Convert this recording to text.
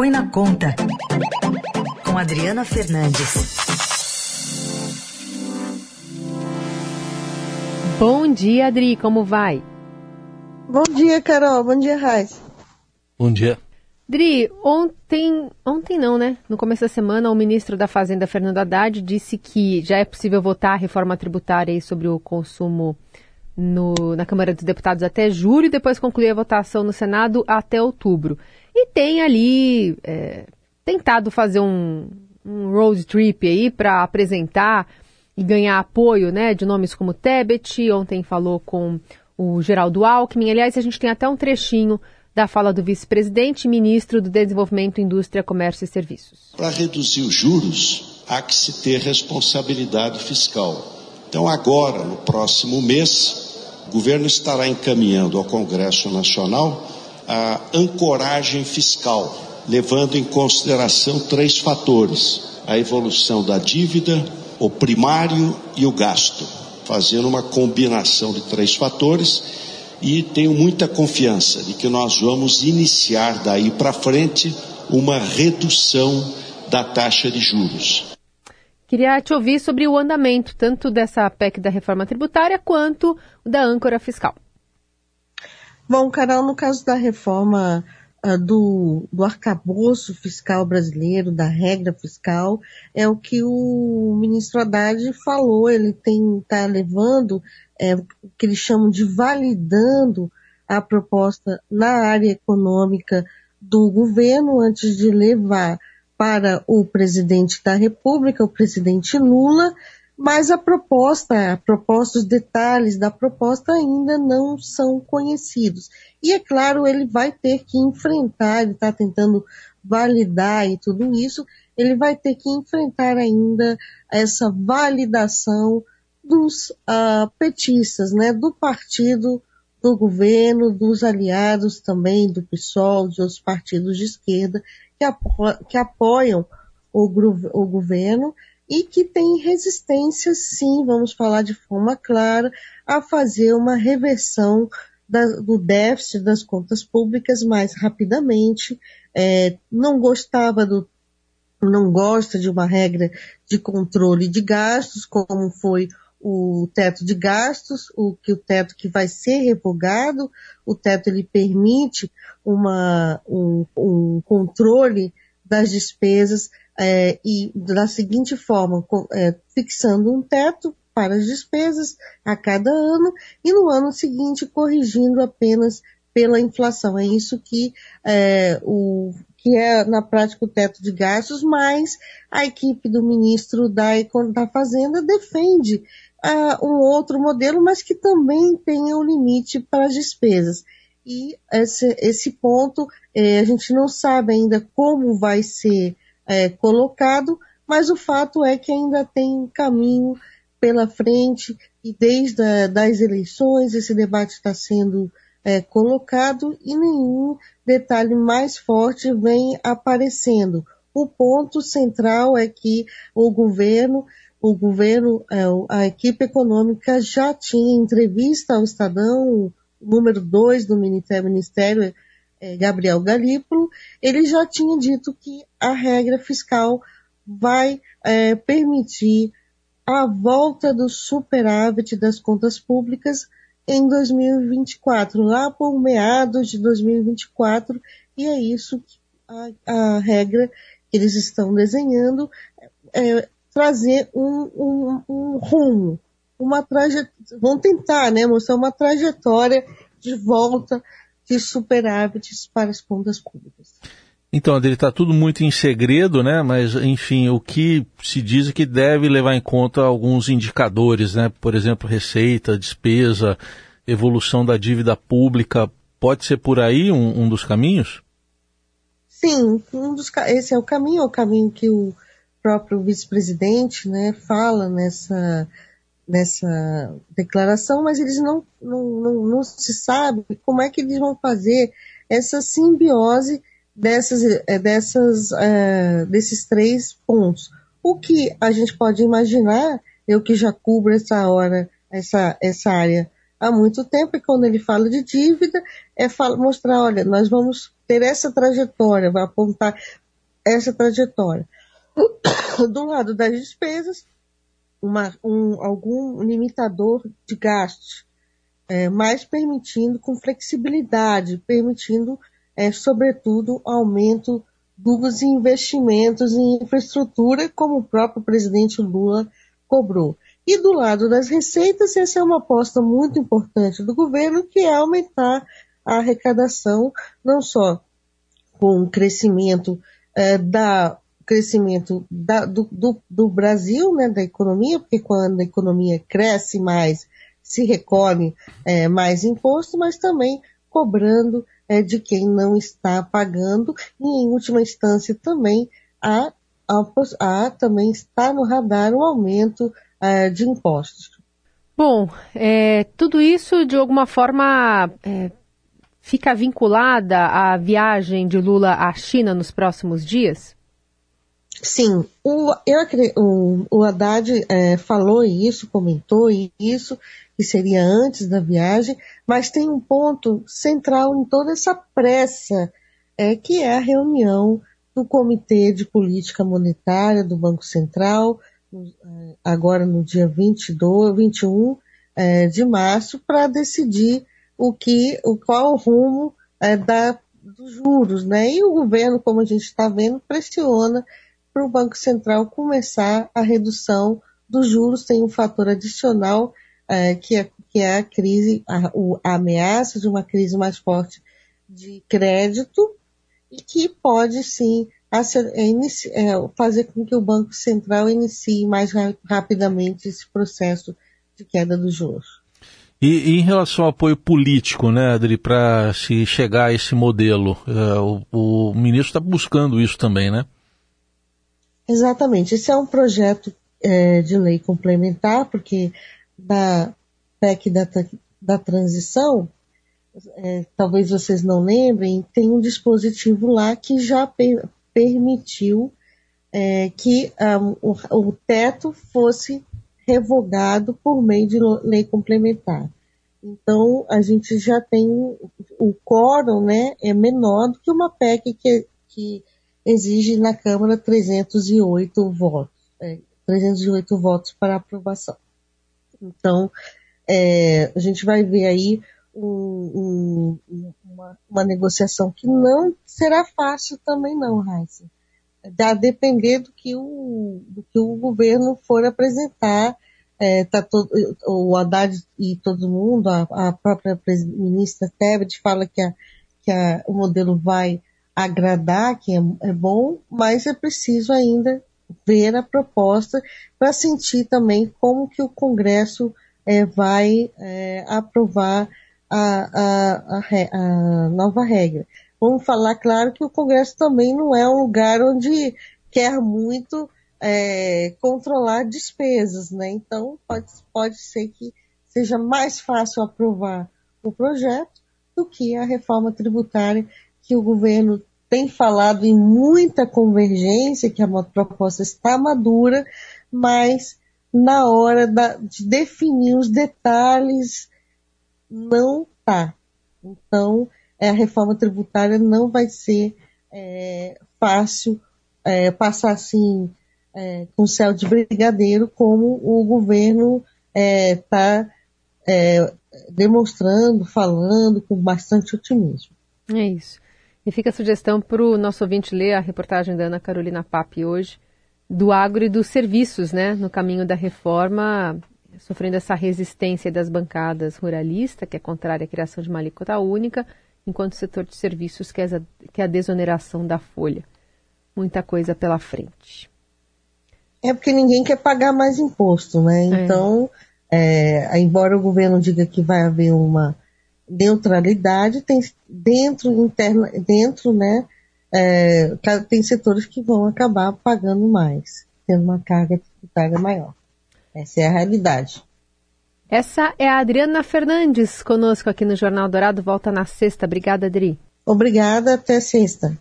Põe na Conta, com Adriana Fernandes. Bom dia, Adri, como vai? Bom dia, Carol. Bom dia, Raiz. Bom dia. Dri, ontem, ontem não, né? No começo da semana, o ministro da Fazenda, Fernando Haddad, disse que já é possível votar a reforma tributária sobre o consumo no, na Câmara dos Deputados até julho e depois concluir a votação no Senado até outubro. E tem ali é, tentado fazer um, um road trip aí para apresentar e ganhar apoio né, de nomes como Tebet. Ontem falou com o Geraldo Alckmin. Aliás, a gente tem até um trechinho da fala do vice-presidente e ministro do Desenvolvimento, Indústria, Comércio e Serviços. Para reduzir os juros, há que se ter responsabilidade fiscal. Então, agora, no próximo mês, o governo estará encaminhando ao Congresso Nacional a ancoragem fiscal, levando em consideração três fatores: a evolução da dívida, o primário e o gasto, fazendo uma combinação de três fatores e tenho muita confiança de que nós vamos iniciar daí para frente uma redução da taxa de juros. Queria te ouvir sobre o andamento tanto dessa PEC da reforma tributária quanto da âncora fiscal. Bom, Carol, no caso da reforma uh, do, do arcabouço fiscal brasileiro, da regra fiscal, é o que o ministro Haddad falou, ele está levando é, o que eles chamam de validando a proposta na área econômica do governo antes de levar para o presidente da República, o presidente Lula, mas a proposta, a proposta, os detalhes da proposta ainda não são conhecidos. E é claro, ele vai ter que enfrentar, ele está tentando validar e tudo isso, ele vai ter que enfrentar ainda essa validação dos uh, petistas, né, do partido do governo, dos aliados também do PSOL, de outros partidos de esquerda que, apo que apoiam o, o governo e que tem resistência, sim, vamos falar de forma clara, a fazer uma reversão da, do déficit das contas públicas mais rapidamente. É, não gostava do não gosta de uma regra de controle de gastos, como foi o teto de gastos, o que o teto que vai ser revogado, o teto ele permite uma, um, um controle das despesas é, e da seguinte forma, é, fixando um teto para as despesas a cada ano e no ano seguinte corrigindo apenas pela inflação. É isso que é, o que é na prática o teto de gastos, mas a equipe do ministro da, da Fazenda defende uh, um outro modelo, mas que também tenha um limite para as despesas. E esse, esse ponto eh, a gente não sabe ainda como vai ser eh, colocado, mas o fato é que ainda tem caminho pela frente e desde a, das eleições esse debate está sendo é, colocado e nenhum detalhe mais forte vem aparecendo. O ponto central é que o governo o governo, é, a equipe econômica já tinha entrevista ao Estadão, número 2 do Ministério, é, Gabriel Galípolo, ele já tinha dito que a regra fiscal vai é, permitir a volta do superávit das contas públicas em 2024, lá por meados de 2024, e é isso que a, a regra que eles estão desenhando é, trazer um, um, um rumo, uma trajetória, vão tentar, né, mostrar uma trajetória de volta de superávites para as contas públicas. Então, Adri, está tudo muito em segredo, né? Mas, enfim, o que se diz é que deve levar em conta alguns indicadores, né? Por exemplo, receita, despesa, evolução da dívida pública. Pode ser por aí um, um dos caminhos? Sim, um dos, esse é o caminho, é o caminho que o próprio vice-presidente né, fala nessa, nessa declaração, mas eles não, não, não, não, se sabe como é que eles vão fazer essa simbiose dessas, eh, dessas, uh, desses três pontos. O que a gente pode imaginar, eu que já cubro essa hora, essa, essa área há muito tempo, e quando ele fala de dívida, é mostrar, olha, nós vamos ter essa trajetória, vai apontar essa trajetória. Do lado das despesas, uma, um, algum limitador de gastos, é, mas permitindo com flexibilidade, permitindo, é, sobretudo, aumento dos investimentos em infraestrutura, como o próprio presidente Lula cobrou. E do lado das receitas, essa é uma aposta muito importante do governo, que é aumentar a arrecadação, não só com o crescimento é, da crescimento da, do, do, do, Brasil, né, da economia, porque quando a economia cresce mais, se recolhe é, mais imposto, mas também cobrando é, de quem não está pagando e, em última instância, também há, há, há também está no radar o aumento é, de impostos. Bom, é, tudo isso de alguma forma é, fica vinculada à viagem de Lula à China nos próximos dias? Sim, o, eu, o, o Haddad é, falou isso, comentou isso, que seria antes da viagem, mas tem um ponto central em toda essa pressa, é, que é a reunião do Comitê de Política Monetária do Banco Central, é, agora no dia 22, 21 é, de março, para decidir o que, o qual o rumo é, da, dos juros, né? E o governo, como a gente está vendo, pressiona para o Banco Central começar a redução dos juros. Tem um fator adicional é, que, é, que é a crise, a, a ameaça de uma crise mais forte de crédito e que pode sim é, é, fazer com que o Banco Central inicie mais rapidamente esse processo de queda dos juros. E, e, em relação ao apoio político, né, Adri, para se chegar a esse modelo, uh, o, o, ministro está buscando isso também, né? Exatamente. Esse é um projeto é, de lei complementar, porque da PEC da, da transição, é, talvez vocês não lembrem, tem um dispositivo lá que já per, permitiu é, que um, o, o teto fosse revogado por meio de lei complementar. Então, a gente já tem o quórum, né, é menor do que uma PEC que, que exige na Câmara 308 votos, é, 308 votos para aprovação. Então, é, a gente vai ver aí um, um, uma, uma, negociação que não será fácil também não, Raíssa a depender do que o, do que o governo for apresentar. É, tá todo, o Haddad e todo mundo, a, a própria ministra Tebet fala que, a, que a, o modelo vai agradar, que é, é bom, mas é preciso ainda ver a proposta para sentir também como que o Congresso é, vai é, aprovar a, a, a, a, nova regra vamos falar, claro, que o Congresso também não é um lugar onde quer muito é, controlar despesas, né? Então, pode, pode ser que seja mais fácil aprovar o projeto do que a reforma tributária que o governo tem falado em muita convergência, que a proposta está madura, mas na hora da, de definir os detalhes não está. Então, é, a reforma tributária não vai ser é, fácil é, passar assim é, com céu de brigadeiro, como o governo está é, é, demonstrando, falando com bastante otimismo. É isso. E fica a sugestão para o nosso ouvinte ler a reportagem da Ana Carolina Papi hoje, do agro e dos serviços, né, no caminho da reforma, sofrendo essa resistência das bancadas ruralistas, que é contrária à criação de uma alíquota única, enquanto o setor de serviços quer a, quer a desoneração da folha. Muita coisa pela frente. É porque ninguém quer pagar mais imposto, né? É. Então, é, embora o governo diga que vai haver uma neutralidade, tem dentro interna, dentro, né? É, tem setores que vão acabar pagando mais, tendo uma carga tributária maior. Essa é a realidade. Essa é a Adriana Fernandes conosco aqui no Jornal Dourado. Volta na sexta. Obrigada, Adri. Obrigada, até sexta.